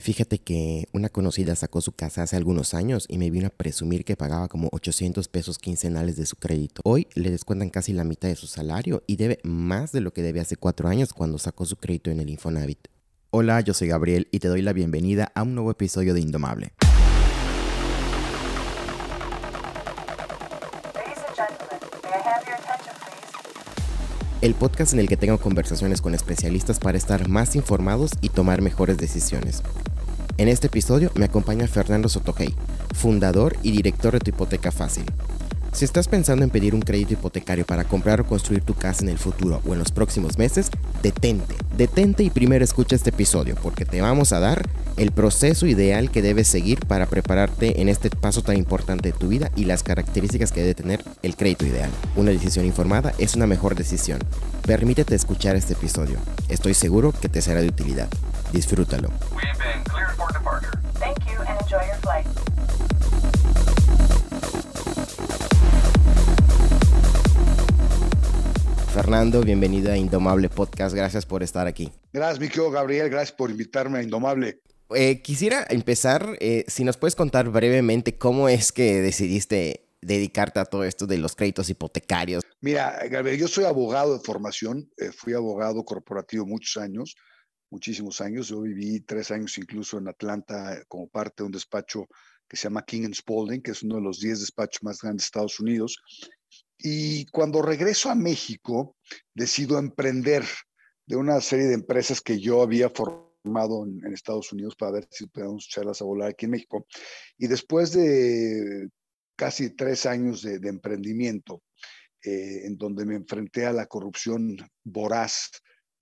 Fíjate que una conocida sacó su casa hace algunos años y me vino a presumir que pagaba como 800 pesos quincenales de su crédito. Hoy le descuentan casi la mitad de su salario y debe más de lo que debe hace cuatro años cuando sacó su crédito en el Infonavit. Hola, yo soy Gabriel y te doy la bienvenida a un nuevo episodio de Indomable. El podcast en el que tengo conversaciones con especialistas para estar más informados y tomar mejores decisiones. En este episodio me acompaña Fernando Sotogey, fundador y director de Tu Hipoteca Fácil. Si estás pensando en pedir un crédito hipotecario para comprar o construir tu casa en el futuro o en los próximos meses, detente, detente y primero escucha este episodio porque te vamos a dar el proceso ideal que debes seguir para prepararte en este paso tan importante de tu vida y las características que debe tener el crédito ideal. Una decisión informada es una mejor decisión. Permítete escuchar este episodio. Estoy seguro que te será de utilidad. Disfrútalo. Fernando, bienvenido a Indomable Podcast. Gracias por estar aquí. Gracias, mi querido Gabriel. Gracias por invitarme a Indomable. Eh, quisiera empezar, eh, si nos puedes contar brevemente cómo es que decidiste dedicarte a todo esto de los créditos hipotecarios. Mira, Gabriel, yo soy abogado de formación, eh, fui abogado corporativo muchos años, muchísimos años. Yo viví tres años incluso en Atlanta como parte de un despacho que se llama King Spalding, que es uno de los diez despachos más grandes de Estados Unidos. Y cuando regreso a México, decido emprender de una serie de empresas que yo había formado en, Estados Unidos para ver si podíamos echarlas a volar aquí en México. Y después de casi tres años de, emprendimiento, eh, en donde me enfrenté a la corrupción voraz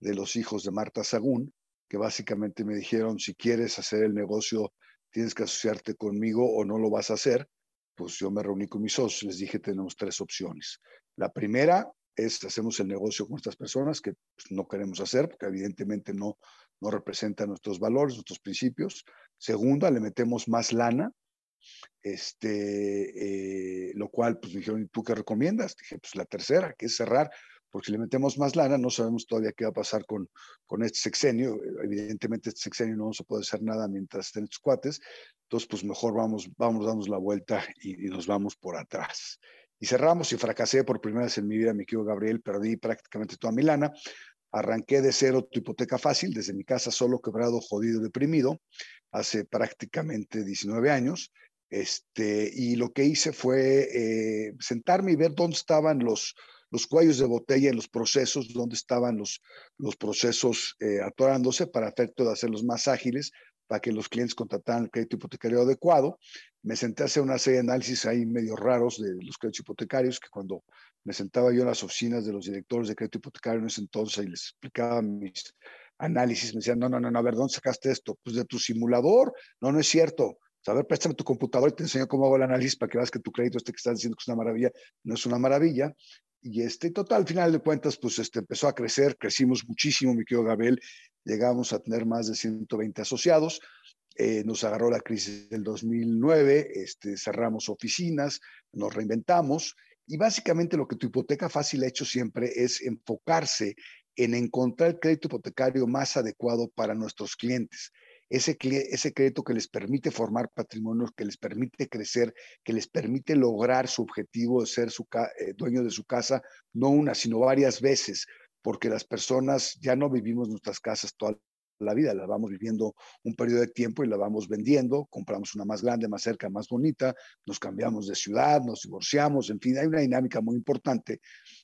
de los hijos de Marta Sagún, que básicamente me dijeron, si quieres hacer el negocio, tienes que asociarte conmigo o no lo vas a hacer pues yo me reuní con mis socios, les dije, tenemos tres opciones. La primera es, hacemos el negocio con estas personas que pues, no queremos hacer, porque evidentemente no, no representan nuestros valores, nuestros principios. Segunda, le metemos más lana, este, eh, lo cual, pues me dijeron, ¿y tú qué recomiendas? Dije, pues la tercera, que es cerrar porque si le metemos más lana, no sabemos todavía qué va a pasar con, con este sexenio. Evidentemente, este sexenio no vamos a poder hacer nada mientras estén estos cuates. Entonces, pues mejor vamos, vamos, damos la vuelta y, nos vamos por atrás. Y cerramos y fracasé por primera vez en mi vida, mi querido Gabriel, perdí prácticamente toda mi lana. Arranqué de cero tu hipoteca fácil, desde mi casa solo, quebrado, jodido, deprimido, hace prácticamente 19 años. Este, y lo que hice fue eh, sentarme y ver dónde estaban los, los cuellos de botella en los procesos, donde estaban los, los procesos eh, atorándose para efecto de hacerlos más ágiles, para que los clientes contrataran el crédito hipotecario adecuado. Me senté a hacer una serie de análisis ahí medio raros de los créditos hipotecarios, que cuando me sentaba yo en las oficinas de los directores de crédito hipotecario en ese entonces y les explicaba mis análisis, me decían, no, no, no, no, a ver, ¿dónde sacaste esto? Pues de tu simulador. No, no es cierto. A ver, préstame tu computador y te enseño cómo hago el análisis para que veas que tu crédito este que estás diciendo que es una maravilla, no es una maravilla. Y este, total, al final de cuentas, pues este, empezó a crecer, crecimos muchísimo, mi querido Gabriel, llegamos a tener más de 120 asociados, eh, nos agarró la crisis del 2009, este, cerramos oficinas, nos reinventamos y básicamente lo que tu hipoteca fácil ha hecho siempre es enfocarse en encontrar el crédito hipotecario más adecuado para nuestros clientes ese, ese crédito que les permite formar patrimonio, que les permite crecer, que les permite lograr su objetivo de ser su, eh, dueño de su casa, no una, sino varias veces, porque las personas ya no vivimos nuestras casas toda la vida, la vamos viviendo un periodo de tiempo y la vamos vendiendo, compramos una más grande, más cerca, más bonita, nos cambiamos de ciudad, nos divorciamos, en fin, hay una dinámica muy importante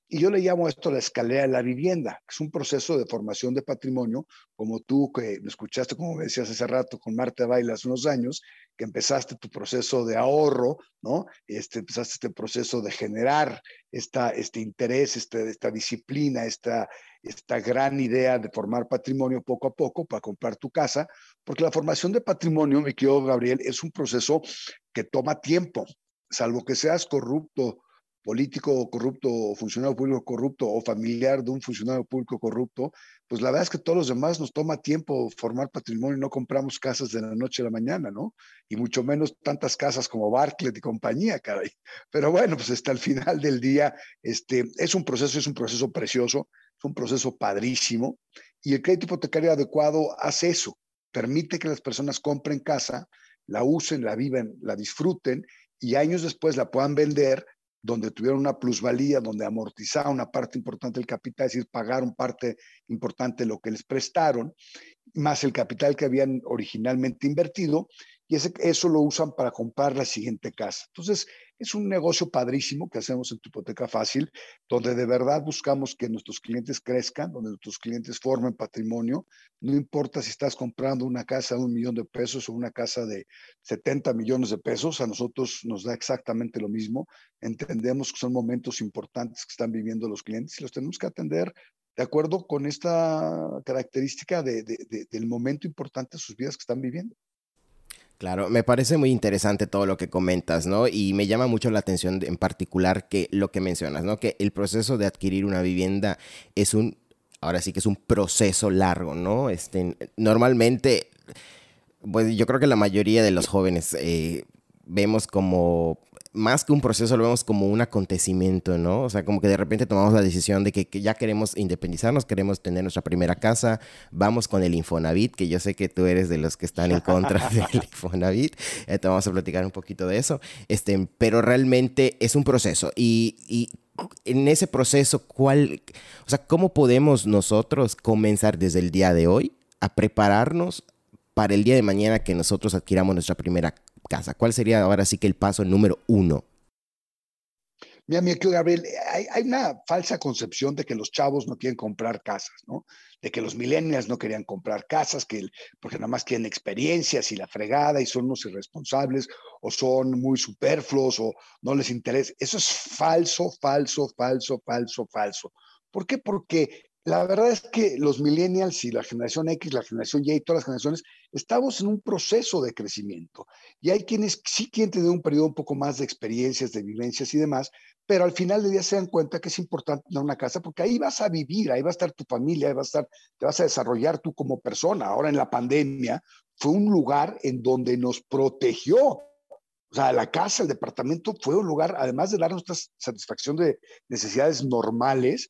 y yo le llamo esto la escalera de la vivienda, que es un proceso de formación de patrimonio, como tú que me escuchaste, como me decías hace rato, con Marta Baila hace unos años, que empezaste tu proceso de ahorro, ¿no? Este, empezaste este proceso de generar esta, este interés, este, esta disciplina, esta, esta gran idea de formar patrimonio poco a poco para comprar tu casa, porque la formación de patrimonio, mi querido Gabriel, es un proceso que toma tiempo, salvo que seas corrupto político corrupto o funcionario público corrupto o familiar de un funcionario público corrupto, pues la verdad es que todos los demás nos toma tiempo formar patrimonio y no compramos casas de la noche a la mañana, ¿no? Y mucho menos tantas casas como Barclay y compañía, caray. Pero bueno, pues hasta el final del día, este, es un proceso, es un proceso precioso, es un proceso padrísimo y el crédito hipotecario adecuado hace eso, permite que las personas compren casa, la usen, la viven, la disfruten y años después la puedan vender donde tuvieron una plusvalía, donde amortizaron una parte importante del capital, es decir, pagaron parte importante de lo que les prestaron, más el capital que habían originalmente invertido, y eso lo usan para comprar la siguiente casa. Entonces, es un negocio padrísimo que hacemos en tu hipoteca fácil, donde de verdad buscamos que nuestros clientes crezcan, donde nuestros clientes formen patrimonio. No importa si estás comprando una casa de un millón de pesos o una casa de 70 millones de pesos, a nosotros nos da exactamente lo mismo. Entendemos que son momentos importantes que están viviendo los clientes y los tenemos que atender de acuerdo con esta característica del momento importante de sus vidas que están viviendo. Claro, me parece muy interesante todo lo que comentas, ¿no? Y me llama mucho la atención en particular que lo que mencionas, ¿no? Que el proceso de adquirir una vivienda es un, ahora sí que es un proceso largo, ¿no? Este, normalmente, pues yo creo que la mayoría de los jóvenes eh, vemos como más que un proceso, lo vemos como un acontecimiento, ¿no? O sea, como que de repente tomamos la decisión de que, ya queremos independizarnos, queremos tener nuestra primera casa, vamos con el Infonavit, que yo sé que tú eres de los que están en contra del Infonavit, eh, te vamos a platicar un poquito de eso, este, pero realmente es un proceso. Y, y en ese proceso, ¿cuál, o sea, cómo podemos nosotros comenzar desde el día de hoy a prepararnos para el día de mañana que nosotros adquiramos nuestra primera casa? ¿Cuál sería ahora sí que el paso número uno? Mi amigo Gabriel, hay, hay, una falsa concepción de que los chavos no quieren comprar casas, ¿no? De que los millennials no querían comprar casas, que, porque nada más quieren experiencias y la fregada y son unos irresponsables o son muy superfluos o no les interesa. Eso es falso, falso, falso, falso, falso. ¿Por qué? Porque la verdad es que los millennials y la generación X, la generación Y y todas las generaciones, estamos en un proceso de crecimiento. Y hay quienes sí quieren tener un periodo un poco más de experiencias, de vivencias y demás, pero al final del día se dan cuenta que es importante tener una casa porque ahí vas a vivir, ahí va a estar tu familia, ahí va a estar, te vas a desarrollar tú como persona. Ahora en la pandemia fue un lugar en donde nos protegió. O sea, la casa, el departamento fue un lugar, además de darnos esta satisfacción de necesidades normales,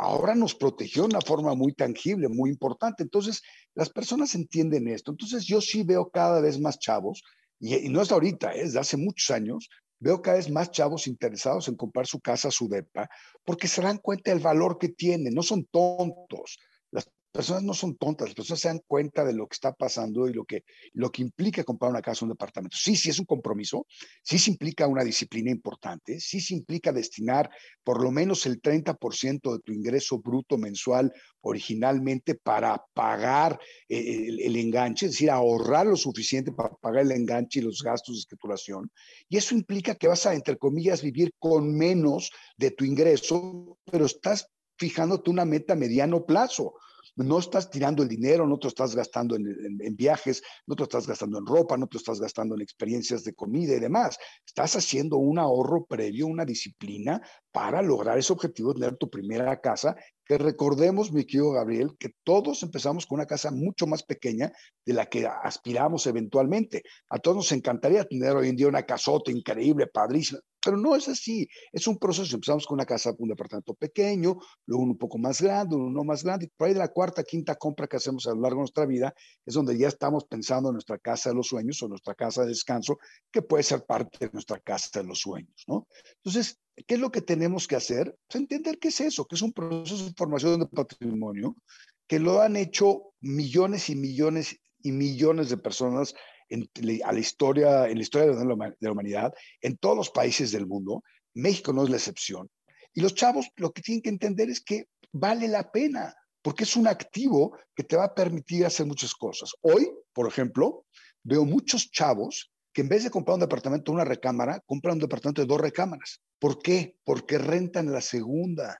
ahora nos protegió de una forma muy tangible, muy importante. Entonces, las personas entienden esto. Entonces, yo sí veo cada vez más chavos, y, no es ahorita, es de hace muchos años, veo cada vez más chavos interesados en comprar su casa, su depa, porque se dan cuenta del valor que tiene, no son tontos. Las personas no son tontas, las personas se dan cuenta de lo que está pasando y lo que, lo que implica comprar una casa o un departamento. Sí, sí es un compromiso, sí se implica una disciplina importante, sí se implica destinar por lo menos el 30% de tu ingreso bruto mensual originalmente para pagar eh, el, el, enganche, es decir, ahorrar lo suficiente para pagar el enganche y los gastos de escrituración. Y eso implica que vas a, entre comillas, vivir con menos de tu ingreso, pero estás fijándote una meta a mediano plazo no estás tirando el dinero, no te estás gastando en, viajes, no te estás gastando en ropa, no te estás gastando en experiencias de comida y demás. Estás haciendo un ahorro previo, una disciplina para lograr ese objetivo de tener tu primera casa que recordemos, mi querido Gabriel, que todos empezamos con una casa mucho más pequeña de la que aspiramos eventualmente. A todos nos encantaría tener hoy en día una casota increíble, padrísima, pero no es así. Es un proceso. Empezamos con una casa, un departamento pequeño, luego uno un poco más grande, uno más grande, y por ahí de la cuarta, quinta compra que hacemos a lo largo de nuestra vida es donde ya estamos pensando en nuestra casa de los sueños o nuestra casa de descanso, que puede ser parte de nuestra casa de los sueños, ¿no? Entonces, ¿Qué es lo que tenemos que hacer? Pues entender qué es eso, que es un proceso de formación de patrimonio, que lo han hecho millones y millones y millones de personas en, a la historia, en la historia de la humanidad, en todos los países del mundo. México no es la excepción. Y los chavos lo que tienen que entender es que vale la pena, porque es un activo que te va a permitir hacer muchas cosas. Hoy, por ejemplo, veo muchos chavos que en vez de comprar un departamento de una recámara, compran un departamento de dos recámaras. ¿Por qué? Porque rentan la segunda.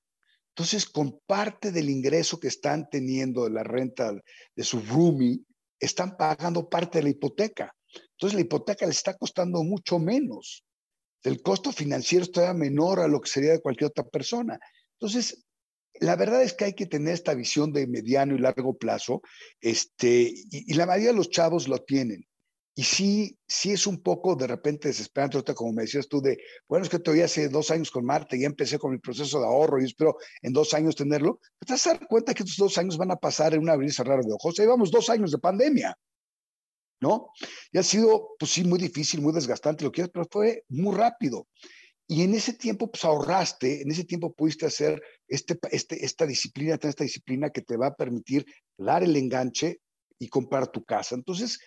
Entonces, con parte del ingreso que están teniendo de la renta de su roomie, están pagando parte de la hipoteca. Entonces, la hipoteca les está costando mucho menos. El costo financiero está menor a lo que sería de cualquier otra persona. Entonces, la verdad es que hay que tener esta visión de mediano y largo plazo, este, y, y la mayoría de los chavos lo tienen. Y sí, sí es un poco de repente desesperante, como me decías tú, de, bueno, es que todavía hace dos años con Marte, ya empecé con mi proceso de ahorro y espero en dos años tenerlo. Te vas a dar cuenta que estos dos años van a pasar en un abrir y cerrar de ojos. Ahí vamos dos años de pandemia. ¿no? Y ha sido, pues sí, muy difícil, muy desgastante, lo quieras, pero fue muy rápido. Y en ese tiempo, pues ahorraste, en ese tiempo pudiste hacer este, este, esta disciplina, esta disciplina que te va a permitir dar el enganche y comprar tu casa. Entonces,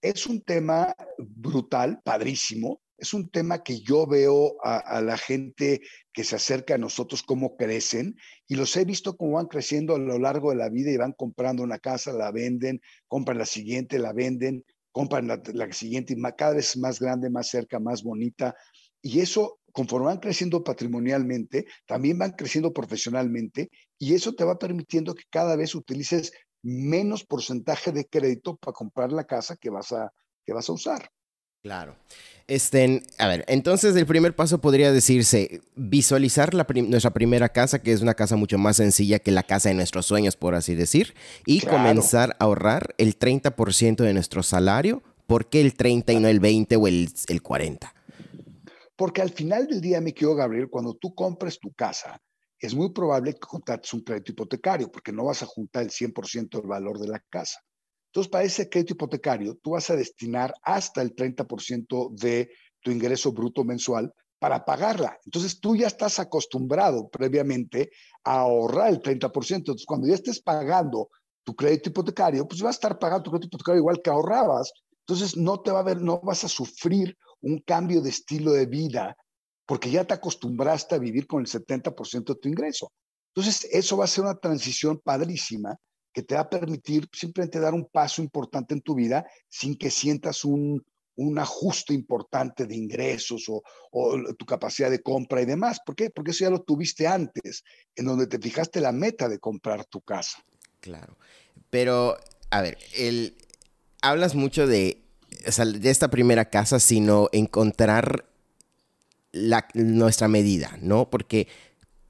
es un tema brutal, padrísimo. Es un tema que yo veo a, la gente que se acerca a nosotros, cómo crecen, y los he visto cómo van creciendo a lo largo de la vida y van comprando una casa, la venden, compran la siguiente, la venden, compran la, la siguiente, y cada vez más grande, más cerca, más bonita. Y eso conforme van creciendo patrimonialmente, también van creciendo profesionalmente y eso te va permitiendo que cada vez utilices menos porcentaje de crédito para comprar la casa que vas a, que vas a usar. Claro. Este, a ver, entonces el primer paso podría decirse visualizar nuestra primera casa, que es una casa mucho más sencilla que la casa de nuestros sueños, por así decir, y comenzar a ahorrar el 30% de nuestro salario. ¿Por qué el 30 y no el 20 o el, el 40? Porque al final del día, mi querido Gabriel, cuando tú compres tu casa, es muy probable que contrates un crédito hipotecario, porque no vas a juntar el 100% del valor de la casa. Entonces, para ese crédito hipotecario, tú vas a destinar hasta el 30% de tu ingreso bruto mensual para pagarla. Entonces, tú ya estás acostumbrado previamente a ahorrar el 30%. Entonces, cuando ya estés pagando tu crédito hipotecario, pues vas a estar pagando tu crédito hipotecario igual que ahorrabas. Entonces, no te va a ver, no vas a sufrir un cambio de estilo de vida porque ya te acostumbraste a vivir con el 70% de tu ingreso. Entonces, eso va a ser una transición padrísima que te va a permitir simplemente dar un paso importante en tu vida sin que sientas un, ajuste importante de ingresos o, o, tu capacidad de compra y demás. ¿Por qué? Porque eso ya lo tuviste antes, en donde te fijaste la meta de comprar tu casa. Claro. Pero, a ver, el, hablas mucho de de esta primera casa, sino encontrar la, nuestra medida, ¿no? Porque,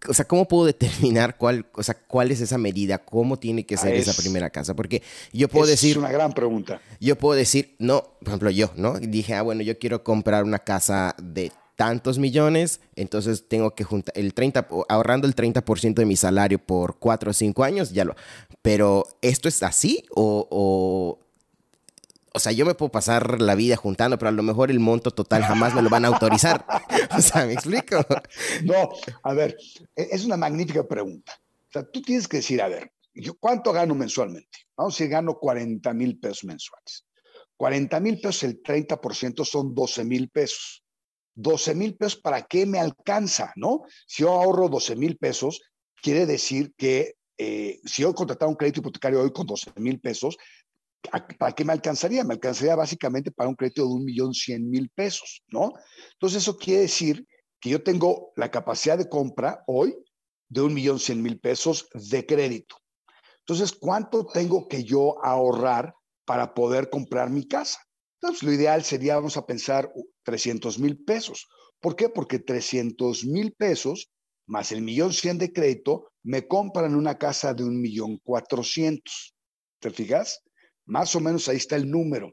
o sea, ¿cómo puedo determinar cuál, o sea, cuál es esa medida? ¿Cómo tiene que ser esa primera casa? Porque yo puedo decir... Es una gran pregunta. Yo puedo decir, no, por ejemplo, yo, ¿no? Dije, ah, bueno, yo quiero comprar una casa de tantos millones, entonces tengo que juntar el 30, ahorrando el 30% de mi salario por 4 o 5 años, ya lo... Pero, ¿esto es así o o sea, yo me puedo pasar la vida juntando, pero a lo mejor el monto total jamás me lo van a autorizar. o sea, ¿me explico? No, a ver, e, es una magnífica pregunta. O sea, tú tienes que decir, a ver, ¿yo cuánto gano mensualmente? Vamos a decir, gano 40 mil pesos mensuales. 40 mil pesos, el 30% son 12 mil pesos. 12 mil pesos, ¿para qué me alcanza? ¿No? Si yo ahorro 12 mil pesos, quiere decir que eh, si yo contratara un crédito hipotecario hoy con 12 mil pesos, ¿para qué me alcanzaría? Me alcanzaría básicamente para un crédito de un millón cien mil pesos, ¿no? Entonces eso quiere decir que yo tengo la capacidad de compra hoy de un millón cien mil pesos de crédito. Entonces, ¿cuánto tengo que yo ahorrar para poder comprar mi casa? Entonces, lo ideal sería, vamos a pensar, 300 mil pesos. ¿Por qué? Porque 300 mil pesos más el millón cien de crédito me compran una casa de un millón cuatrocientos. ¿Te fijas? Más o menos ahí está el número.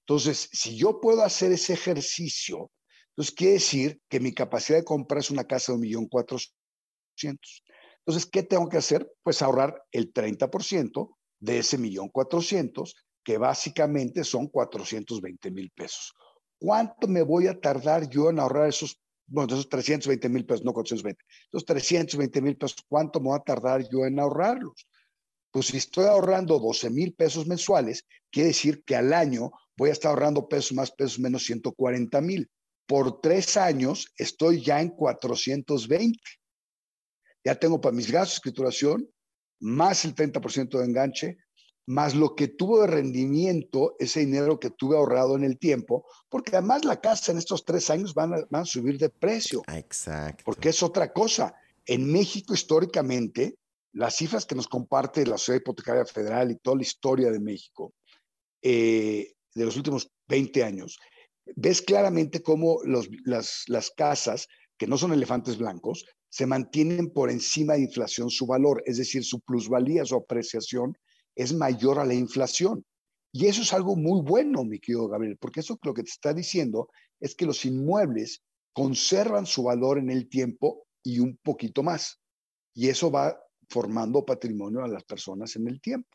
Entonces, si yo puedo hacer ese ejercicio, entonces quiere decir que mi capacidad de compra es una casa de un millón cuatrocientos. Entonces, ¿qué tengo que hacer? Pues ahorrar el 30% de ese millón cuatrocientos, que básicamente son 420 mil pesos. ¿Cuánto me voy a tardar yo en ahorrar esos, bueno, esos 320 mil pesos, no 420, esos 320 mil pesos, ¿cuánto me voy a tardar yo en ahorrarlos? Pues si estoy ahorrando 12 mil pesos mensuales, quiere decir que al año voy a estar ahorrando pesos más, pesos menos 140 mil. Por tres años estoy ya en 420. Ya tengo para mis gastos de escrituración, más el 30% de enganche, más lo que tuvo de rendimiento, ese dinero que tuve ahorrado en el tiempo, porque además la casa en estos tres años van a, van a subir de precio. Exacto. Porque es otra cosa. En México históricamente, las cifras que nos comparte la Sociedad Hipotecaria Federal y toda la historia de México eh, de los últimos 20 años, ves claramente cómo las, las casas, que no son elefantes blancos, se mantienen por encima de inflación su valor, es decir, su plusvalía, su apreciación es mayor a la inflación. Y eso es algo muy bueno, mi querido Gabriel, porque eso lo que te está diciendo es que los inmuebles conservan su valor en el tiempo y un poquito más. Y eso va formando patrimonio a las personas en el tiempo.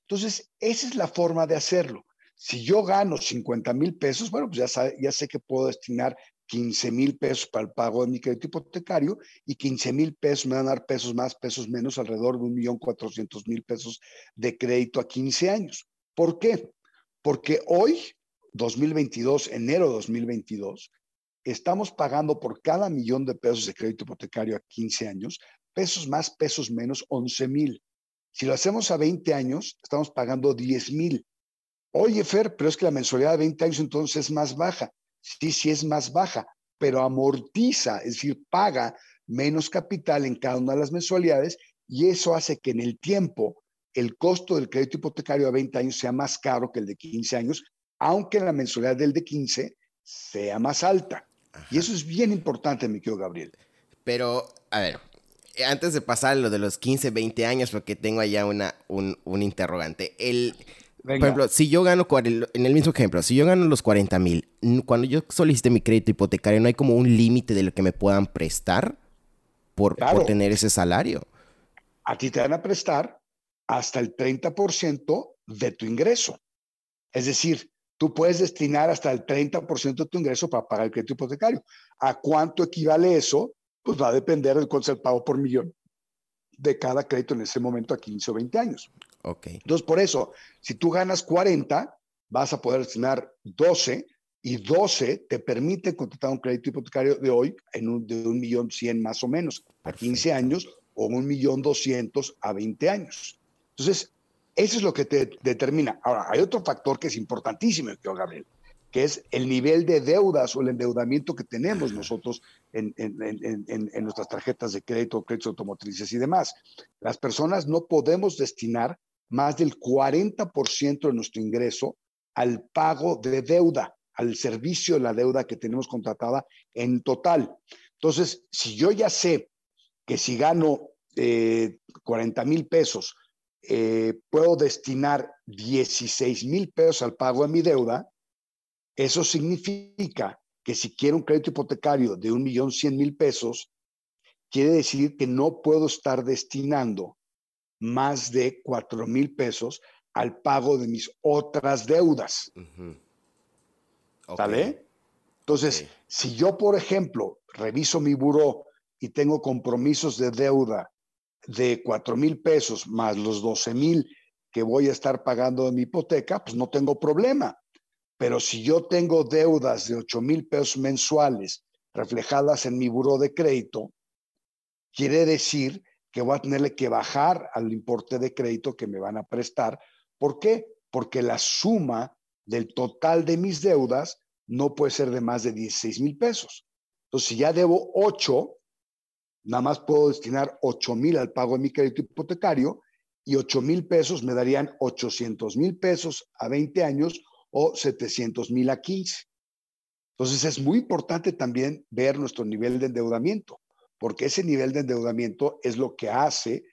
Entonces, esa es la forma de hacerlo. Si yo gano 50 mil pesos, bueno, pues ya, ya sé que puedo destinar 15 mil pesos para el pago de mi crédito hipotecario y 15 mil pesos me van a dar pesos más, pesos menos, alrededor de un millón cuatrocientos mil pesos de crédito a 15 años. ¿Por qué? Porque hoy, 2022, enero de 2022, estamos pagando por cada millón de pesos de crédito hipotecario a 15 años, pesos más, pesos menos, 11 mil. Si lo hacemos a 20 años, estamos pagando 10 mil. Oye, Fer, pero es que la mensualidad de 20 años entonces es más baja. Sí, sí es más baja, pero amortiza, es decir, paga menos capital en cada una de las mensualidades y eso hace que en el tiempo el costo del crédito hipotecario a 20 años sea más caro que el de 15 años, aunque la mensualidad del de 15 sea más alta. Y eso es bien importante, mi querido Gabriel. Pero, a ver, antes de pasar lo de los 15, 20 años, porque tengo allá una, un, un interrogante. El, por ejemplo, si yo gano, en el mismo ejemplo, si yo gano los 40 mil, cuando yo solicite mi crédito hipotecario, ¿no hay como un límite de lo que me puedan prestar por, por tener ese salario? A ti te van a prestar hasta el 30% de tu ingreso. Es decir, tú puedes destinar hasta el 30% de tu ingreso para pagar el crédito hipotecario. ¿A cuánto equivale eso? Pues va a depender del cuánto el pago por millón de cada crédito en ese momento a 15 o 20 años. Ok. Entonces, por eso, si tú ganas 40, vas a poder destinar 12 y 12 te permite contratar un crédito hipotecario de hoy en un, de un millón cien más o menos a 15 años o un millón doscientos a 20 años. Entonces, eso es lo que te determina. Ahora, hay otro factor que es importantísimo, Gabriel, que es el nivel de deudas o el endeudamiento que tenemos nosotros en, nuestras tarjetas de crédito, créditos automotrices y demás. Las personas no podemos destinar más del 40% de nuestro ingreso al pago de deuda, al servicio de la deuda que tenemos contratada en total. Entonces, si yo ya sé que si gano 40 eh, mil pesos, eh, puedo destinar 16 mil pesos al pago de mi deuda, eso significa que si quiero un crédito hipotecario de un millón cien mil pesos, quiere decir que no puedo estar destinando más de cuatro mil pesos al pago de mis otras deudas. ¿Sale? Entonces, si yo, por ejemplo, reviso mi buró y tengo compromisos de deuda de cuatro mil pesos más los 12 mil que voy a estar pagando de mi hipoteca, pues no tengo problema. Pero si yo tengo deudas de 8 mil pesos mensuales reflejadas en mi buro de crédito, quiere decir que voy a tenerle que bajar al importe de crédito que me van a prestar. ¿Por qué? Porque la suma del total de mis deudas no puede ser de más de 16 mil pesos. Entonces, si ya debo 8, nada más puedo destinar 8 mil al pago de mi crédito hipotecario y 8 mil pesos me darían 800 mil pesos a 20 años o 700 mil a 15. Entonces es muy importante también ver nuestro nivel de endeudamiento, porque ese nivel de endeudamiento es lo que hace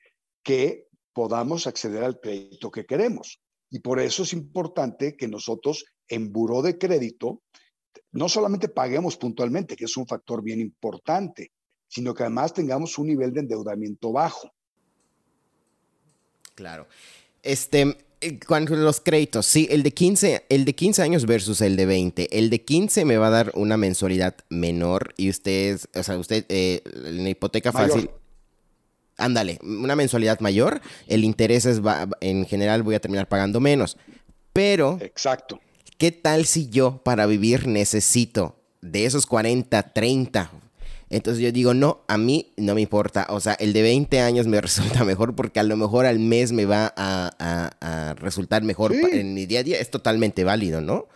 que podamos acceder al crédito que queremos. Y por eso es importante que nosotros en buró de crédito no solamente paguemos puntualmente, que es un factor bien importante, sino que además tengamos un nivel de endeudamiento bajo. Claro. Este, cuando los créditos, sí, el de 15, el de 15 años versus el de 20. El de 15 me va a dar una mensualidad menor y usted, o sea, usted, eh, en la hipoteca fácil. Ándale, una mensualidad mayor, el interés es, en general voy a terminar pagando menos. Pero. Exacto. ¿Qué tal si yo para vivir necesito de esos 40, 30, entonces yo digo, no, a mí no me importa. O sea, el de 20 años me resulta mejor porque a lo mejor al mes me va a, resultar mejor en mi día a día. Es totalmente válido, ¿no?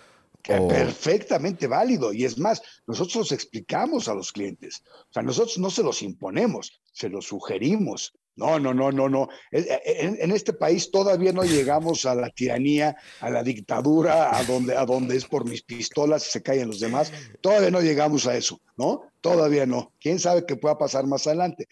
Perfectamente válido. Y es más, nosotros explicamos a los clientes. O sea, nosotros no se los imponemos, se los sugerimos. No, no, no, no, no. En, este país todavía no llegamos a la tiranía, a la dictadura, a donde, a donde es por mis pistolas y se caen los demás. Todavía no llegamos a eso, ¿no? Todavía no. ¿Quién sabe qué pueda pasar más adelante?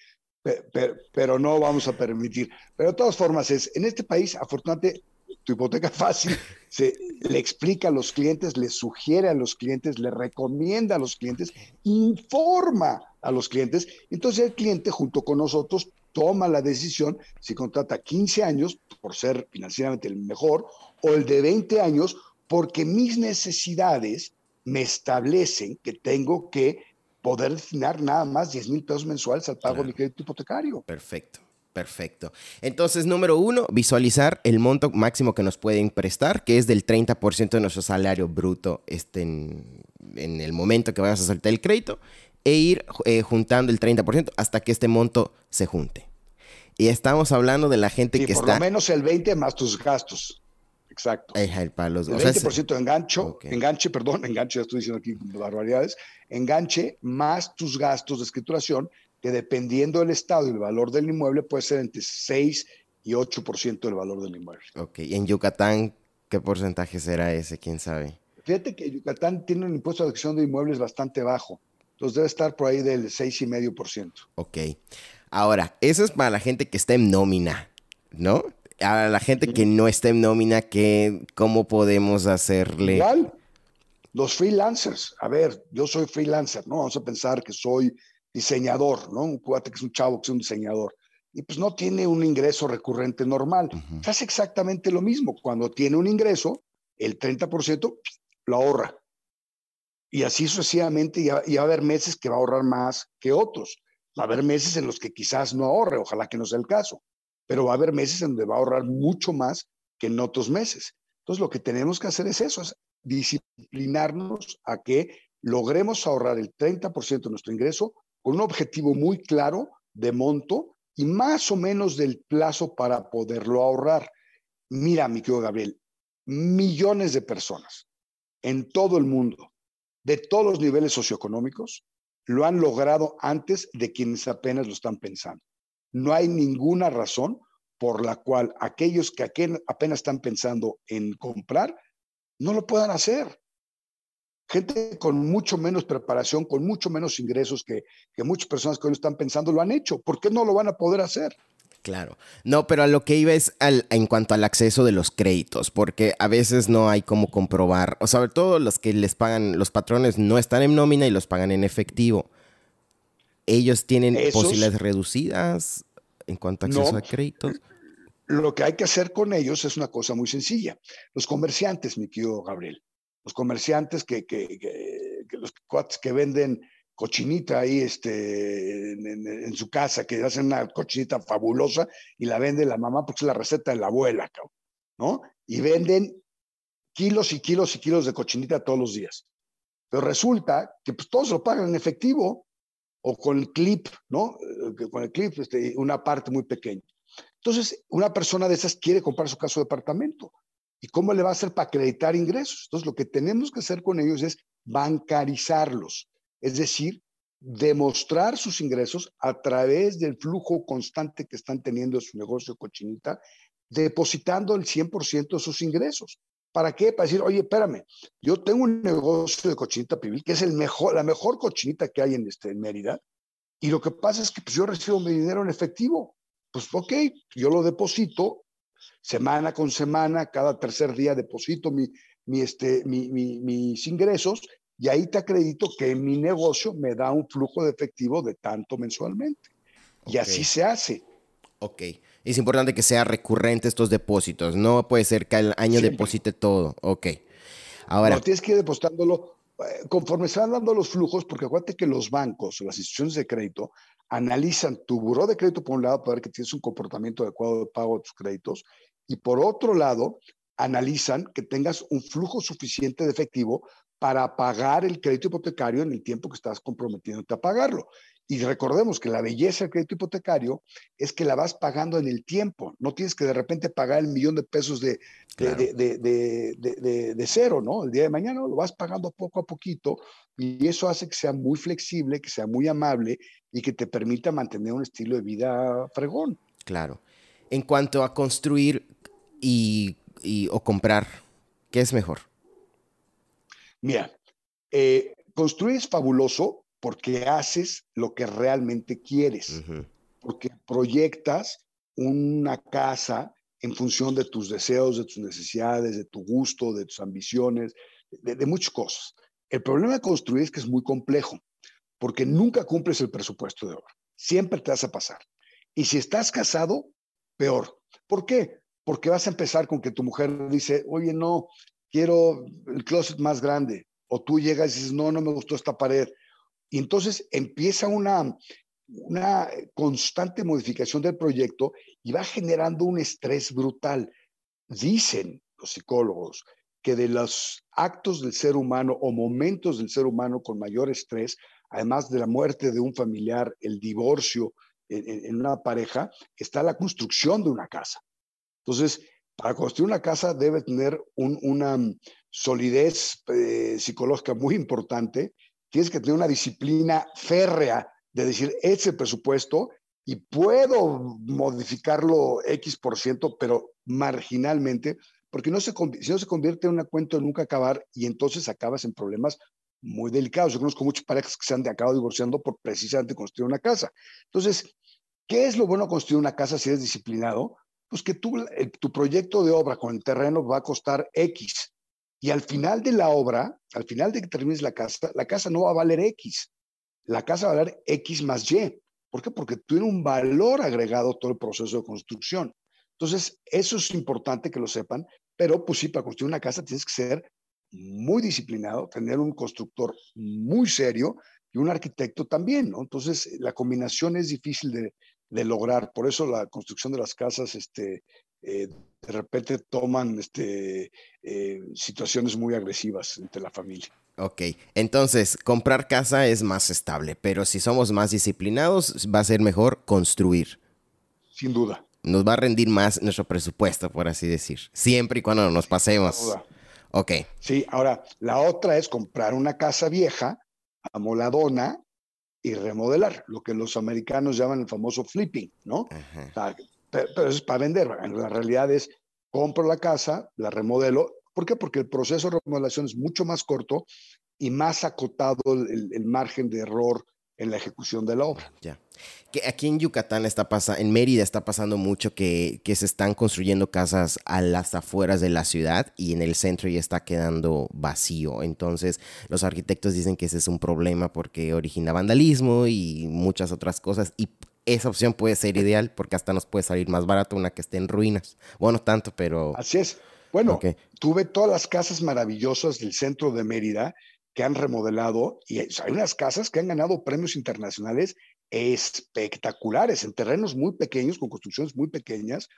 Pero, no vamos a permitir. Pero de todas formas, es, en este país, afortunadamente, tu hipoteca fácil se le explica a los clientes, le sugiere a los clientes, le recomienda a los clientes, informa a los clientes. Entonces el cliente junto con nosotros toma la decisión si contrata 15 años por ser financieramente el mejor o el de 20 años porque mis necesidades me establecen que tengo que poder destinar nada más 10 mil pesos mensuales al pago de mi crédito hipotecario. Perfecto. Perfecto. Entonces, número uno, visualizar el monto máximo que nos pueden prestar, que es del 30% de nuestro salario bruto este, en, el momento que vayamos a soltar el crédito, e ir eh, juntando el 30% hasta que este monto se junte. Y estamos hablando de la gente que por está... Por lo menos el 20 más tus gastos. Exacto. el, para los, el 20% de engancho, enganche, perdón, enganche, ya estoy diciendo aquí barbaridades, enganche más tus gastos de escrituración, que dependiendo del estado y el valor del inmueble puede ser entre 6 y 8% del valor del inmueble. Ok, ¿y en Yucatán qué porcentaje será ese? ¿Quién sabe? Fíjate que Yucatán tiene un impuesto de adquisición de inmuebles bastante bajo, entonces debe estar por ahí del 6,5%. Ok, ahora, eso es para la gente que está en nómina, ¿no? A la gente que no está en nómina, ¿qué, ¿cómo podemos hacerle? Igual, los freelancers. A ver, yo soy freelancer, ¿no? Vamos a pensar que soy diseñador, ¿no? Un cuate que es un chavo que es un diseñador. Y pues no tiene un ingreso recurrente normal. Hace exactamente lo mismo. Cuando tiene un ingreso, el 30% lo ahorra. Y así sucesivamente, y va a haber meses que va a ahorrar más que otros. Va a haber meses en los que quizás no ahorre, ojalá que no sea el caso pero va a haber meses en donde va a ahorrar mucho más que en otros meses. Entonces, lo que tenemos que hacer es eso, es disciplinarnos a que logremos ahorrar el 30% de nuestro ingreso con un objetivo muy claro de monto y más o menos del plazo para poderlo ahorrar. Mira, mi querido Gabriel, millones de personas en todo el mundo, de todos los niveles socioeconómicos, lo han logrado antes de quienes apenas lo están pensando no hay ninguna razón por la cual aquellos que apenas están pensando en comprar no lo puedan hacer. Gente con mucho menos preparación, con mucho menos ingresos que, muchas personas que hoy están pensando lo han hecho. ¿Por qué no lo van a poder hacer? Claro. No, pero a lo que iba es en cuanto al acceso de los créditos, porque a veces no hay cómo comprobar, o sobre todo los que les pagan, los patrones no están en nómina y los pagan en efectivo ellos tienen posibilidades reducidas en cuanto a acceso a créditos. Lo que hay que hacer con ellos es una cosa muy sencilla. Los comerciantes, mi querido Gabriel, los comerciantes que, que, los cuates que venden cochinita ahí este, en, su casa, que hacen una cochinita fabulosa y la vende la mamá porque es la receta de la abuela, ¿no? Y venden kilos y kilos y kilos de cochinita todos los días. Pero resulta que pues todos lo pagan en efectivo o con el clip, ¿no? Eh, con el clip, este, una parte muy pequeña. Entonces, una persona de esas quiere comprar su casa o departamento. ¿Y cómo le va a hacer para acreditar ingresos? Entonces, lo que tenemos que hacer con ellos es bancarizarlos, es decir, demostrar sus ingresos a través del flujo constante que están teniendo en su negocio cochinita, depositando el 100% de sus ingresos. ¿Para qué? Para decir, oye, espérame, yo tengo un negocio de cochinita pibil, que es el mejor, la mejor cochinita que hay en, este, en Mérida, y lo que pasa es que pues, yo recibo mi dinero en efectivo. Pues ok, yo lo deposito semana con semana, cada tercer día deposito mi, mi, este, mi, mis ingresos y ahí te acredito que mi negocio me da un flujo de efectivo de tanto mensualmente. Y así se hace. Ok. Es importante que sea recurrente estos depósitos. No puede ser que al año deposite todo. Ok. Ahora. No, tienes que ir depositándolo eh, conforme se van dando los flujos, porque acuérdate que los bancos o las instituciones de crédito analizan tu buró de crédito por un lado para ver que tienes un comportamiento adecuado de pago de tus créditos y por otro lado analizan que tengas un flujo suficiente de efectivo para pagar el crédito hipotecario en el tiempo que estás comprometiéndote a pagarlo. Y recordemos que la belleza del crédito hipotecario es que la vas pagando en el tiempo. No tienes que de repente pagar el millón de pesos de, de, cero, ¿no? El día de mañana lo vas pagando poco a poquito y eso hace que sea muy flexible, que sea muy amable y que te permita mantener un estilo de vida fregón. Claro. En cuanto a construir y, o comprar, ¿qué es mejor? Mira, eh, construir es fabuloso porque haces lo que realmente quieres, porque proyectas una casa en función de tus deseos, de tus necesidades, de tu gusto, de tus ambiciones, de, muchas cosas. El problema de construir es que es muy complejo, porque nunca cumples el presupuesto de obra. Siempre te vas a pasar. Y si estás casado, peor. ¿Por qué? Porque vas a empezar con que tu mujer dice, oye, no, quiero el closet más grande. O tú llegas y dices, no, no me gustó esta pared. Y entonces empieza una, una constante modificación del proyecto y va generando un estrés brutal. Dicen los psicólogos que de los actos del ser humano o momentos del ser humano con mayor estrés, además de la muerte de un familiar, el divorcio en, una pareja, está la construcción de una casa. Entonces, para construir una casa debe tener una solidez eh, psicológica muy importante. Tienes que tener una disciplina férrea de decir, es el presupuesto y puedo modificarlo X por ciento, pero marginalmente, porque no se, si no se convierte en una cuenta de nunca acabar y entonces acabas en problemas muy delicados. Yo conozco muchas parejas que se han acabado divorciando por precisamente construir una casa. Entonces, ¿qué es lo bueno construir una casa si eres disciplinado? Pues que tú, tu proyecto de obra con el terreno va a costar X. Y al final de la obra, al final de que termines la casa, la casa no va a valer X. La casa va a valer X más Y. ¿Por qué? Porque tiene un valor agregado todo el proceso de construcción. Entonces, eso es importante que lo sepan, pero pues sí, para construir una casa tienes que ser muy disciplinado, tener un constructor muy serio y un arquitecto también, ¿no? Entonces, la combinación es difícil de, lograr. Por eso la construcción de las casas, este, eh, de repente toman este, eh, situaciones muy agresivas entre la familia. Ok, entonces comprar casa es más estable, pero si somos más disciplinados, va a ser mejor construir. Sin duda nos va a rendir más nuestro presupuesto, por así decir, siempre y cuando nos pasemos. Ok. Sí, ahora, la otra es comprar una casa vieja, amoladona, y remodelar, lo que los americanos llaman el famoso flipping, ¿no? Pero, eso es para vender. En la realidad es, compro la casa, la remodelo. ¿Por qué? Porque el proceso de remodelación es mucho más corto y más acotado el margen de error en la ejecución de la obra. Ya. Que aquí en Yucatán está pasando, en Mérida está pasando mucho que, que, se están construyendo casas a las afueras de la ciudad y en el centro ya está quedando vacío. Entonces los arquitectos dicen que ese es un problema porque origina vandalismo y muchas otras cosas esa opción puede ser ideal porque hasta nos puede salir más barato una que esté en ruinas. Bueno, tanto, pero... Así es. Bueno, tuve todas las casas maravillosas del centro de Mérida que han remodelado y hay unas casas que han ganado premios internacionales espectaculares en terrenos muy pequeños, con construcciones muy pequeñas,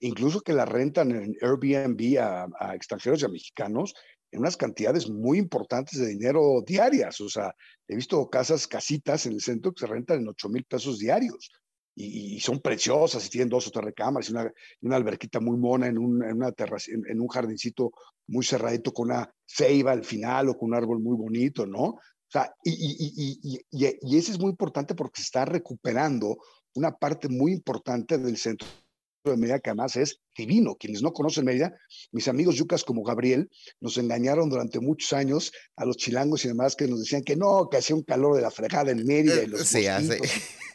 incluso que la rentan en Airbnb a, extranjeros y a mexicanos en unas cantidades muy importantes de dinero diarias. O sea, he visto casas, casitas en el centro que se rentan en 8 mil pesos diarios y, son preciosas y tienen dos o tres recámaras y una, alberquita muy mona en, un, en una terraza, en, un jardincito muy cerradito con una ceiba al final o con un árbol muy bonito, ¿no? O sea, y, y, y, eso es muy importante porque se está recuperando una parte muy importante del centro de Mérida que además es divino. Quienes no conocen Mérida, mis amigos yucas como Gabriel nos engañaron durante muchos años a los chilangos y demás que nos decían que no, que hacía un calor de la fregada en Mérida y los sí,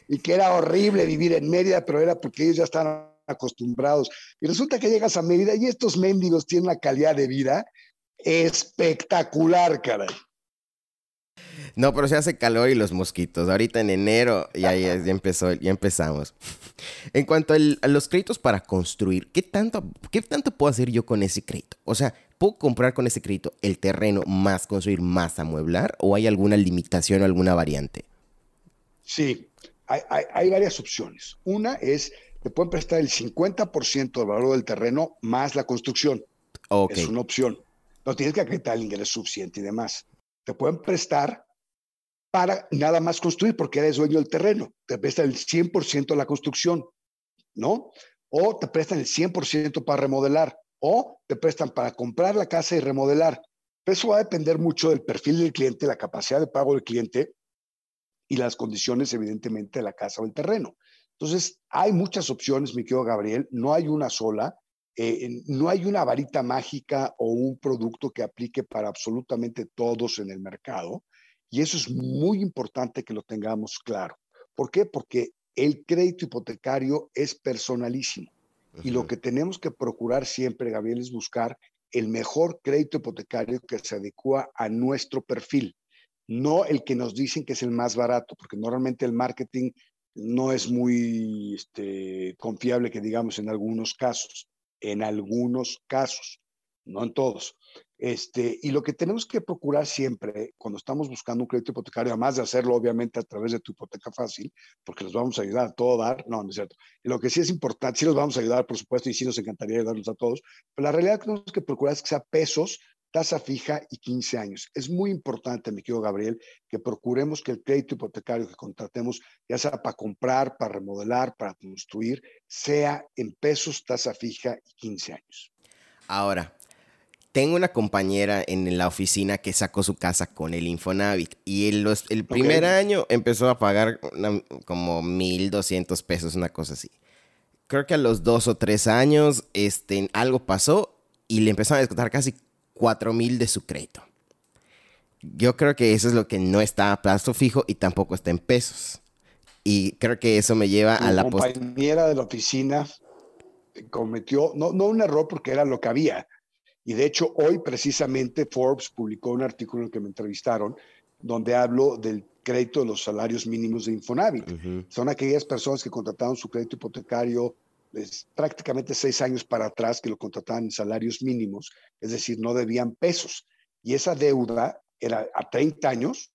y que era horrible vivir en Mérida, pero era porque ellos ya están acostumbrados. Y resulta que llegas a Mérida y estos mendigos tienen una calidad de vida espectacular, caray. No, pero se hace calor y los mosquitos. Ahorita en enero ya, ya, empezó, ya empezamos. En cuanto a los créditos para construir, ¿qué tanto, ¿qué tanto puedo hacer yo con ese crédito? O sea, ¿puedo comprar con ese crédito el terreno más construir más amueblar o hay alguna limitación o alguna variante? Sí, hay, varias opciones. Una es, te pueden prestar el 50% del valor del terreno más la construcción. Es una opción. No tienes que acreditar el ingreso suficiente y demás. Te pueden prestar para nada más construir porque eres dueño del terreno. Te prestan el 100% de la construcción, ¿no? O te prestan el 100% para remodelar. O te prestan para comprar la casa y remodelar. eso va a depender mucho del perfil del cliente, la capacidad de pago del cliente y las condiciones, evidentemente, de la casa o el terreno. Entonces, hay muchas opciones, mi querido Gabriel, no hay una sola, eh, no hay una varita mágica o un producto que aplique para absolutamente todos en el mercado. Y eso es muy importante que lo tengamos claro. ¿Por qué? Porque el crédito hipotecario es personalísimo. Y lo que tenemos que procurar siempre, Gabriel, es buscar el mejor crédito hipotecario que se adecua a nuestro perfil no el que nos dicen que es el más barato, porque normalmente el marketing no es muy este, confiable, que digamos, en algunos casos, en algunos casos. No en todos. Este, y lo que tenemos que procurar siempre cuando estamos buscando un crédito hipotecario, además de hacerlo obviamente a través de tu hipoteca fácil, porque los vamos a ayudar a todo dar, no, no es cierto. Lo que sí es importante, sí los vamos a ayudar, por supuesto, y sí nos encantaría ayudarlos a todos, pero la realidad que tenemos que procurar es que sea pesos, tasa fija y 15 años. Es muy importante, mi querido Gabriel, que procuremos que el crédito hipotecario que contratemos, ya sea para comprar, para remodelar, para construir, sea en pesos, tasa fija y 15 años. Ahora, tengo una compañera en la oficina que sacó su casa con el Infonavit y el, el primer año empezó a pagar como 1.200 pesos, una cosa así. Creo que a los dos o tres años este, algo pasó y le empezaron a descontar casi 4.000 de su crédito. Yo creo que eso es lo que no está a plazo fijo y tampoco está en pesos. Y creo que eso me lleva a la compañera de la oficina cometió, no, no un error porque era lo que había, y de hecho, hoy precisamente Forbes publicó un artículo en el que me entrevistaron donde hablo del crédito de los salarios mínimos de Infonavit. Son aquellas personas que contrataron su crédito hipotecario pues, prácticamente seis años para atrás que lo contrataban en salarios mínimos, es decir, no debían pesos. Y esa deuda era a 30 años,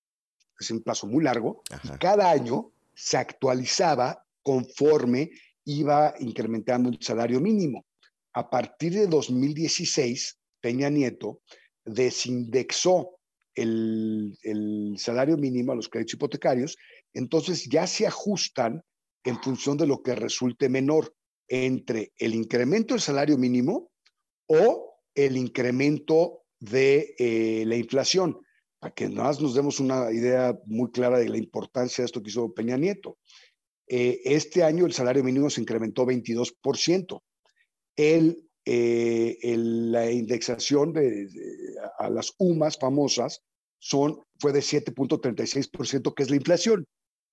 es un plazo muy largo, y cada año se actualizaba conforme iba incrementando el salario mínimo. A partir de 2016, Peña Nieto desindexó el, salario mínimo a los créditos hipotecarios, entonces ya se ajustan en función de lo que resulte menor entre el incremento del salario mínimo o el incremento de eh, la inflación, para que nada más nos demos una idea muy clara de la importancia de esto que hizo Peña Nieto. Eh, este año el salario mínimo se incrementó 22%. El eh, la indexación de, a las UMAS famosas son, fue de 7.36%, que es la inflación.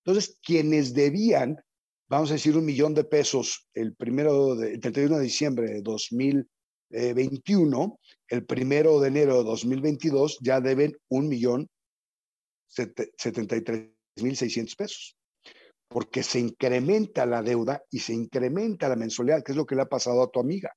Entonces, quienes debían, vamos a decir, un millón de pesos el, primero de, el 31 de diciembre de 2021, el primero de enero de 2022 ya deben un millón 73 mil 600 pesos porque se incrementa la deuda y se incrementa la mensualidad, que es lo que le ha pasado a tu amiga.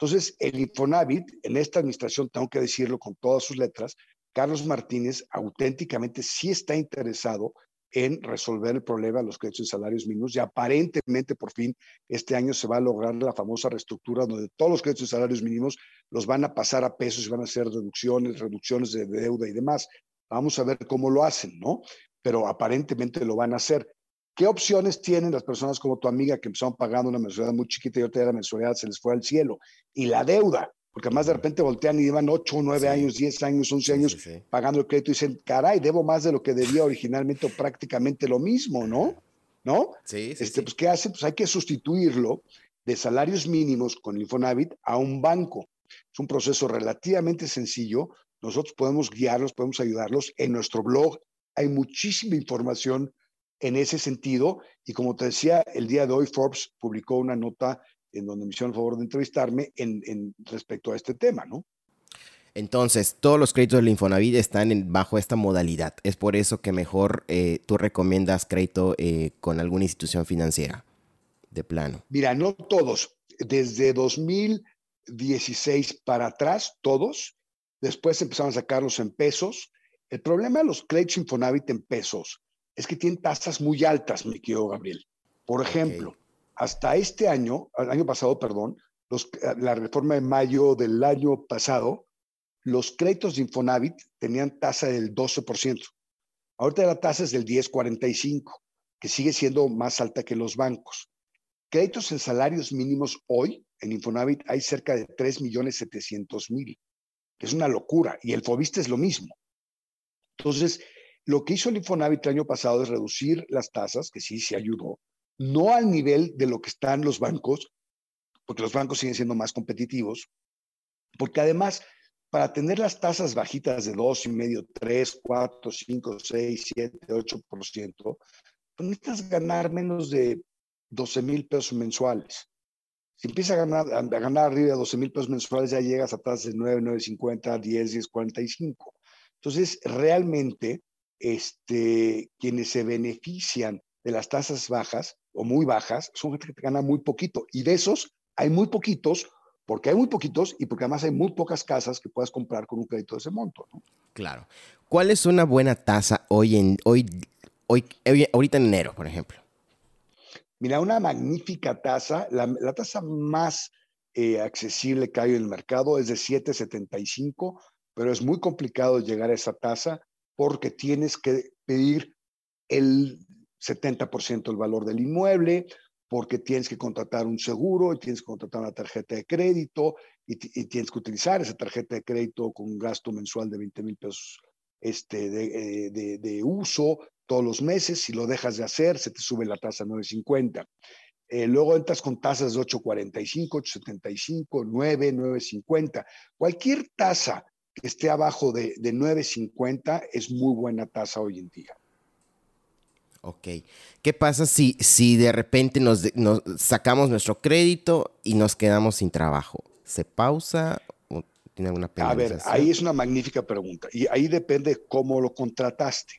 Entonces, el Infonavit, en esta administración, tengo que decirlo con todas sus letras, Carlos Martínez auténticamente sí está interesado en resolver el problema de los créditos y salarios mínimos y aparentemente por fin este año se va a lograr la famosa reestructura donde todos los créditos y salarios mínimos los van a pasar a pesos y van a hacer reducciones, reducciones de deuda y demás. Vamos a ver cómo lo hacen, ¿no? Pero aparentemente lo van a hacer. ¿Qué opciones tienen las personas como tu amiga que empezaron pagando una mensualidad muy chiquita y ahorita la mensualidad se les fue al cielo? Y la deuda, porque además de repente voltean y llevan 8, 9 años, 10 años, 11 años pagando el crédito y dicen, caray, debo más de lo que debía originalmente o prácticamente lo mismo, ¿no? ¿No? Sí, sí, este, Pues, ¿qué hace? Pues hay que sustituirlo de salarios mínimos con Infonavit a un banco. Es un proceso relativamente sencillo. Nosotros podemos guiarlos, podemos ayudarlos. En nuestro blog hay muchísima información en ese sentido. Y como te decía, el día de hoy Forbes publicó una nota en donde me hicieron el favor de entrevistarme en, respecto a este tema, ¿no? Entonces, todos los créditos del Infonavit están bajo esta modalidad. Es por eso que mejor eh, tú recomiendas crédito eh, con alguna institución financiera, de plano. Mira, no todos. Desde 2016 para atrás, todos. Después empezaron a sacarlos en pesos. El problema de los créditos Infonavit en pesos es que tienen tasas muy altas, mi querido Gabriel. Por ejemplo, hasta este año, el año pasado, perdón, la reforma de mayo del año pasado, los créditos de Infonavit tenían tasa del 12%. Ahorita la tasa es del 10,45, que sigue siendo más alta que los bancos. Créditos en salarios mínimos hoy en Infonavit hay cerca de 3.700.000, que es una locura, y el FOBISTE es lo mismo. Entonces, lo que hizo el Infonavit el año pasado es reducir las tasas, que sí se ayudó, no al nivel de lo que están los bancos, porque los bancos siguen siendo más competitivos, porque además, para tener las tasas bajitas de 2,5, 3, 4, 5, 6, 7, 8%, pues necesitas ganar menos de 12 mil pesos mensuales. Si empiezas a ganar, a ganar arriba de 12 mil pesos mensuales, ya llegas a tasas de 9, 9,50, 10, 10, 45. Entonces, realmente, este, quienes se benefician de las tasas bajas o muy bajas son gente que gana muy poquito. Y de esos hay muy poquitos porque hay muy poquitos y porque además hay muy pocas casas que puedas comprar con un crédito de ese monto. Claro. ¿Cuál es una buena tasa hoy en hoy, hoy, ahorita en enero, por ejemplo? Mira, una magnífica tasa, la, tasa más eh, accesible que hay en el mercado es de 7.75, pero es muy complicado llegar a esa tasa porque tienes que pedir el 70% del valor del inmueble, porque tienes que contratar un seguro, y tienes que contratar una tarjeta de crédito y, tienes que utilizar esa tarjeta de crédito con un gasto mensual de 20 mil pesos este, eh, de, de, uso todos los meses. Si lo dejas de hacer, se te sube la tasa a 9.50. Eh, luego entras con tasas de 8.45, 8.75, 9, 9.50. Cualquier tasa que esté abajo de, de 9.50 es muy buena tasa hoy en día. Ok. ¿Qué pasa si, si de repente nos, sacamos nuestro crédito y nos quedamos sin trabajo? ¿Se pausa o tiene alguna penalización? A ver, ahí es una magnífica pregunta. Y ahí depende cómo lo contrataste.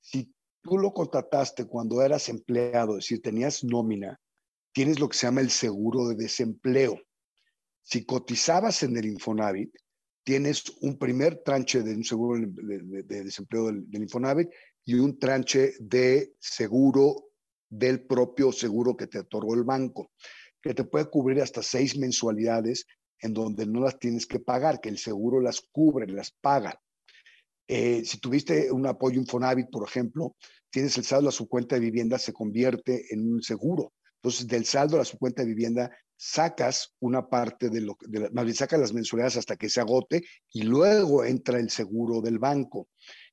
Si tú lo contrataste cuando eras empleado, es decir, tenías nómina, tienes lo que se llama el seguro de desempleo. Si cotizabas en el Infonavit, tienes un primer tranche de un seguro de, desempleo del, del Infonavit y un tranche de seguro del propio seguro que te otorgó el banco, que te puede cubrir hasta seis mensualidades en donde no las tienes que pagar, que el seguro las cubre, las paga. Eh, si tuviste un apoyo Infonavit, por ejemplo, tienes el saldo a su cuenta de vivienda, se convierte en un seguro. Entonces, del saldo a su cuenta de vivienda, sacas una parte de lo que, más bien sacas las mensualidades hasta que se agote y luego entra el seguro del banco.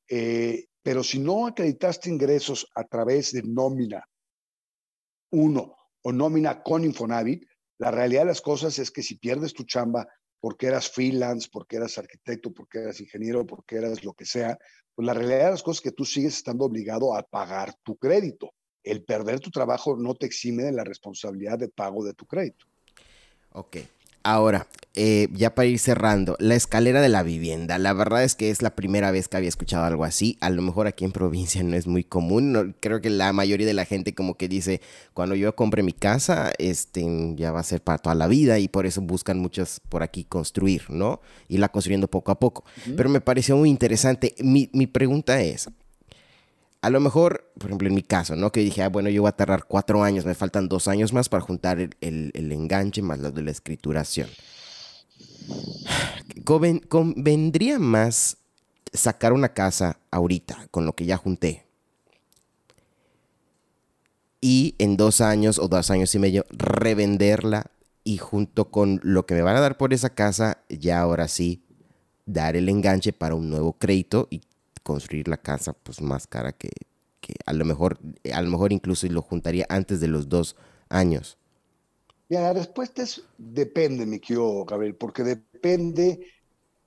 Eh, pero si no acreditaste ingresos a través de nómina uno o nómina con Infonavit, la realidad de las cosas es que si pierdes tu chamba porque eras freelance, porque eras arquitecto, porque eras ingeniero, porque eras lo que sea, pues la realidad de las cosas es que tú sigues estando obligado a pagar tu crédito. El perder tu trabajo no te exime de la responsabilidad de pago de tu crédito. Ok. Ahora, eh, ya para ir cerrando, la escalera de la vivienda. La verdad es que es la primera vez que había escuchado algo así. A lo mejor aquí en provincia no es muy común. creo que la mayoría de la gente como que dice, cuando yo compre mi casa, este, ya va a ser para toda la vida y por eso buscan muchos por aquí construir, ¿no? Y la construyendo poco a poco. Pero me pareció muy interesante. Mi, mi pregunta es, a lo mejor, por ejemplo, en mi caso, ¿no? Que dije, ah, bueno, yo voy a tardar cuatro años, me faltan dos años más para juntar el, enganche más lo de la escrituración. ¿Convendría más sacar una casa ahorita con lo que ya junté? Y en dos años o dos años y medio revenderla y junto con lo que me van a dar por esa casa, ya ahora sí dar el enganche para un nuevo crédito y construir la casa pues más cara que, a lo mejor, a lo mejor incluso lo juntaría antes de los dos años. Bien, la respuesta es depende, mi querido Gabriel, porque depende,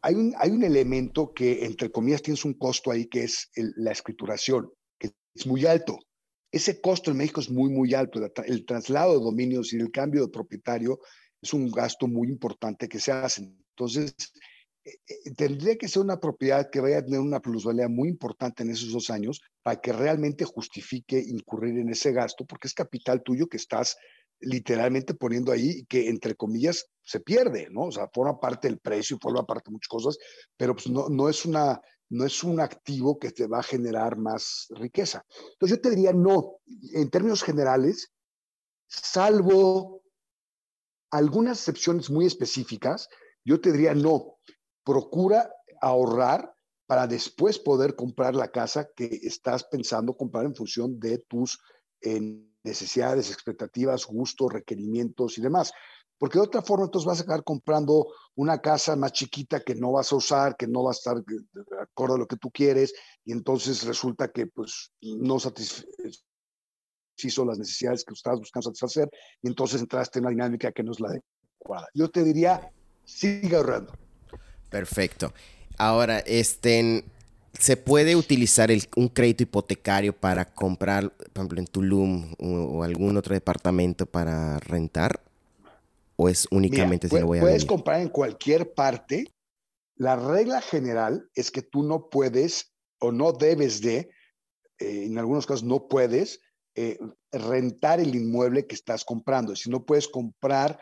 hay un, hay un elemento que entre comillas tienes un costo ahí que es la escrituración, que es muy alto. Ese costo en México es muy, muy alto. El traslado de dominios y el cambio de propietario es un gasto muy importante que se hace. Entonces, eh, eh, tendría que ser una propiedad que vaya a tener una plusvalía muy importante en esos dos años para que realmente justifique incurrir en ese gasto, porque es capital tuyo que estás literalmente poniendo ahí y que, entre comillas, se pierde, ¿no? O sea, forma parte del precio, forma parte de muchas cosas, pero pues no, no, es una, no es un activo que te va a generar más riqueza. Entonces yo te diría no, en términos generales, salvo algunas excepciones muy específicas, yo te diría no procura ahorrar para después poder comprar la casa que estás pensando comprar en función de tus eh, necesidades, expectativas, gustos, requerimientos y demás. Porque de otra forma, entonces vas a acabar comprando una casa más chiquita que no vas a usar, que no va a estar de acuerdo a lo que tú quieres, y entonces resulta que pues no satisfizo las necesidades que estás buscando satisfacer, y entonces entraste en una dinámica que no es la adecuada. Yo te diría, sigue ahorrando. Perfecto. Ahora, este, ¿se puede utilizar un crédito hipotecario para comprar, por ejemplo, en Tulum o, algún otro departamento para rentar? ¿O es únicamente si lo voy a Puedes comprar en cualquier parte. La regla general es que tú no puedes o no debes de, eh, en algunos casos no puedes, eh, rentar el inmueble que estás comprando. Si no puedes comprar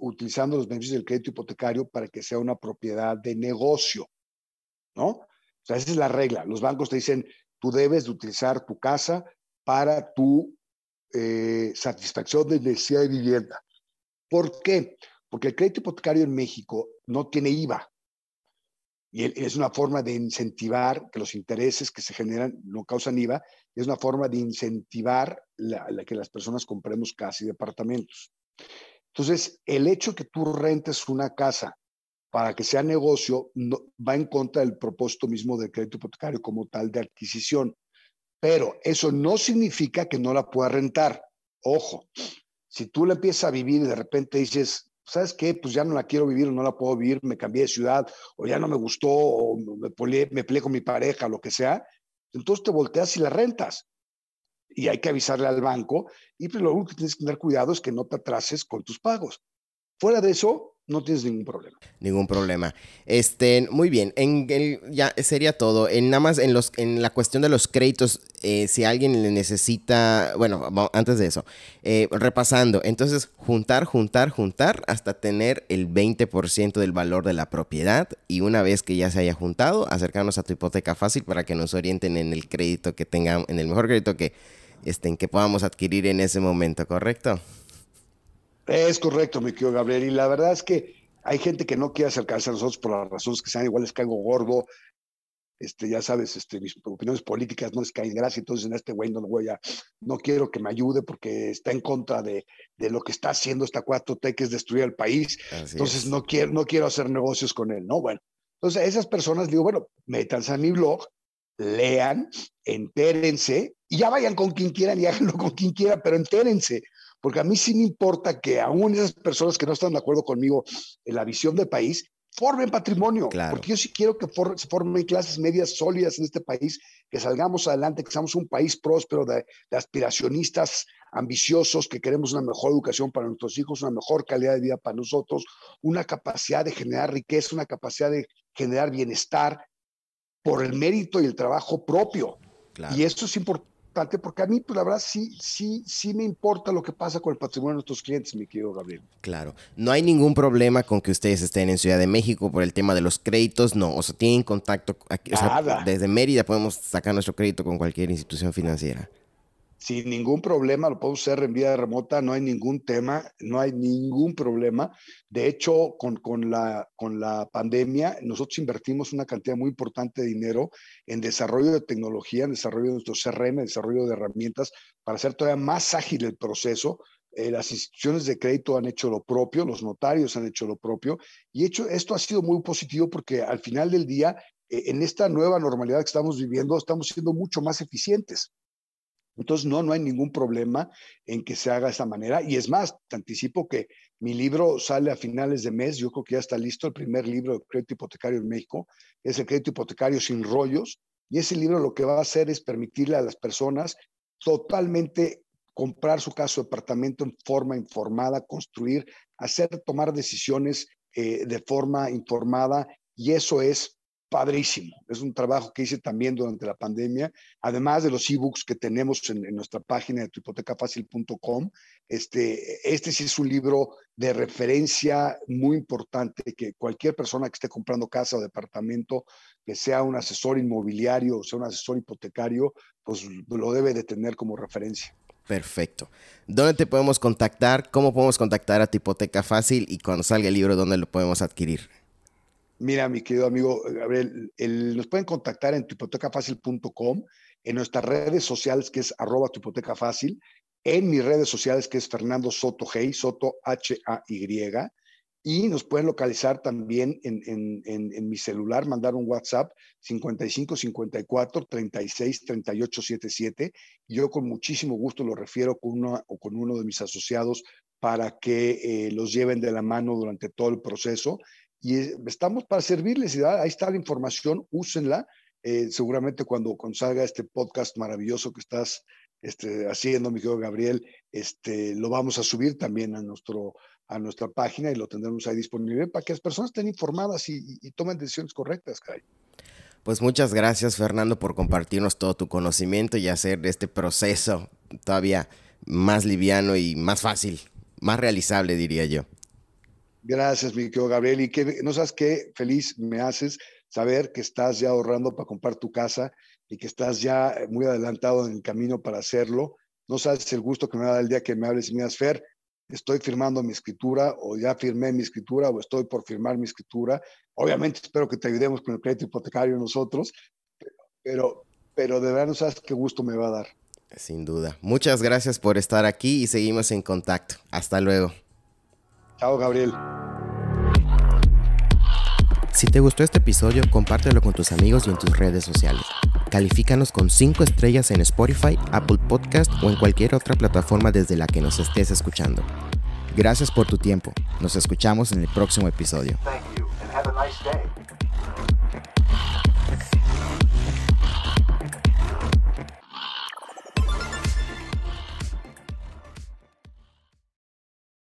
utilizando los beneficios del crédito hipotecario para que sea una propiedad de negocio, ¿no? O sea, esa es la regla. Los bancos te dicen, tú debes de utilizar tu casa para tu eh, satisfacción de necesidad de vivienda. ¿Por qué? Porque el crédito hipotecario en México no tiene IVA. Y es una forma de incentivar que los intereses que se generan no causan IVA, es una forma de incentivar la, que las personas compremos casas y departamentos. Entonces, el hecho que tú rentes una casa para que sea negocio va en contra del propósito mismo del crédito hipotecario como tal de adquisición. Pero eso no significa que no la puedas rentar. Ojo, si tú la empiezas a vivir y de repente dices, ¿sabes qué? Pues ya no la quiero vivir o no la puedo vivir, me cambié de ciudad o ya no me gustó o me peleé, me peleé con mi pareja, lo que sea, entonces te volteas y la rentas. Y hay que avisarle al banco y pues lo único que tienes que tener cuidado es que no te atrases con tus pagos. Fuera de eso, no tienes ningún problema. Ningún problema. Este, muy bien. En el, ya sería todo. En nada más en los, en la cuestión de los créditos, eh, si alguien le necesita, bueno, antes de eso, eh, repasando, entonces juntar, juntar, juntar hasta tener el 20% del valor de la propiedad y una vez que ya se haya juntado, acercarnos a tu hipoteca fácil para que nos orienten en el crédito que tengan, en el mejor crédito que, este, que podamos adquirir en ese momento, ¿correcto? Es correcto, mi querido Gabriel. Y la verdad es que hay gente que no quiere acercarse a nosotros por las razones que sean, igual les caigo gordo. Este, ya sabes, este, mis opiniones políticas no les caen gracia, entonces en este güey no voy a, no quiero que me ayude porque está en contra de, de lo que está haciendo esta 4T, que es destruir el país. entonces no quiero, no quiero hacer negocios con él, ¿no? Bueno, entonces a esas personas digo, bueno, métanse a mi blog, lean, entérense y ya vayan con quien quieran y háganlo con quien quieran, pero entérense, porque a mí sí me importa que aún esas personas que no están de acuerdo conmigo en la visión del país formen patrimonio, porque yo sí quiero que se formen clases medias sólidas en este país, que salgamos adelante, que seamos un país próspero de, aspiracionistas ambiciosos, que queremos una mejor educación para nuestros hijos, una mejor calidad de vida para nosotros, una capacidad de generar riqueza, una capacidad de generar bienestar por el mérito y el trabajo propio. Y esto es importante porque a mí, pues la verdad, sí, sí, sí me importa lo que pasa con el patrimonio de nuestros clientes, mi querido Gabriel. Claro. No hay ningún problema con que ustedes estén en Ciudad de México por el tema de los créditos, no. O sea, tienen contacto. Aquí, desde Mérida podemos sacar nuestro crédito con cualquier institución financiera sin ningún problema, lo podemos hacer en vía remota, no hay ningún tema, no hay ningún problema. De hecho, con, con, la, con la pandemia, nosotros invertimos una cantidad muy importante de dinero en desarrollo de tecnología, en desarrollo de nuestro CRM, desarrollo de herramientas para hacer todavía más ágil el proceso. Eh, las instituciones de crédito han hecho lo propio, los notarios han hecho lo propio, y hecho, esto ha sido muy positivo porque al final del día, eh, en esta nueva normalidad que estamos viviendo, estamos siendo mucho más eficientes. Entonces, no, no hay ningún problema en que se haga de esa manera. Y es más, te anticipo que mi libro sale a finales de mes. Yo creo que ya está listo el primer libro de crédito hipotecario en México. Es el crédito hipotecario sin rollos. Y ese libro lo que va a hacer es permitirle a las personas totalmente comprar su casa o departamento en forma informada, construir, hacer, tomar decisiones eh, de forma informada. Y eso es padrísimo. Es un trabajo que hice también durante la pandemia, además de los ebooks que tenemos en, nuestra página de tuhipotecafacil.com. Este, este sí es un libro de referencia muy importante que cualquier persona que esté comprando casa o departamento, que sea un asesor inmobiliario o sea un asesor hipotecario, pues lo debe de tener como referencia. Perfecto. ¿Dónde te podemos contactar? ¿Cómo podemos contactar a tu hipoteca fácil? Y cuando salga el libro, ¿dónde lo podemos adquirir? Mira, mi querido amigo Gabriel, nos pueden contactar en tuhipotecafacil.com, en nuestras redes sociales que es arroba tu en mis redes sociales que es Fernando Soto Hey, Soto H-A-Y, y nos pueden localizar también en, mi celular, mandar un WhatsApp 55 54 36 38 77. Yo con muchísimo gusto lo refiero con uno o con uno de mis asociados para que eh, los lleven de la mano durante todo el proceso y estamos para servirles. Ahí está la información, úsenla. Eh, seguramente cuando, salga este podcast maravilloso que estás este, haciendo, mi querido Gabriel, este, lo vamos a subir también a, nuestro, a nuestra página y lo tendremos ahí disponible para que las personas estén informadas y, tomen decisiones correctas. Pues muchas gracias, Fernando, por compartirnos todo tu conocimiento y hacer este proceso todavía más liviano y más fácil, más realizable, diría yo. Gracias, mi querido Gabriel. Y que no sabes qué feliz me haces saber que estás ya ahorrando para comprar tu casa y que estás ya muy adelantado en el camino para hacerlo. No sabes el gusto que me va a dar el día que me hables y me digas, Fer, estoy firmando mi escritura o ya firmé mi escritura o estoy por firmar mi escritura. Obviamente espero que te ayudemos con el crédito hipotecario nosotros, pero, pero de verdad no sabes qué gusto me va a dar. Sin duda. Muchas gracias por estar aquí y seguimos en contacto. Hasta luego. Chao, Gabriel. Si te gustó este episodio, compártelo con tus amigos y en tus redes sociales. Califícanos con 5 estrellas en Spotify, Apple Podcast o en cualquier otra plataforma desde la que nos estés escuchando. Gracias por tu tiempo. Nos escuchamos en el próximo episodio.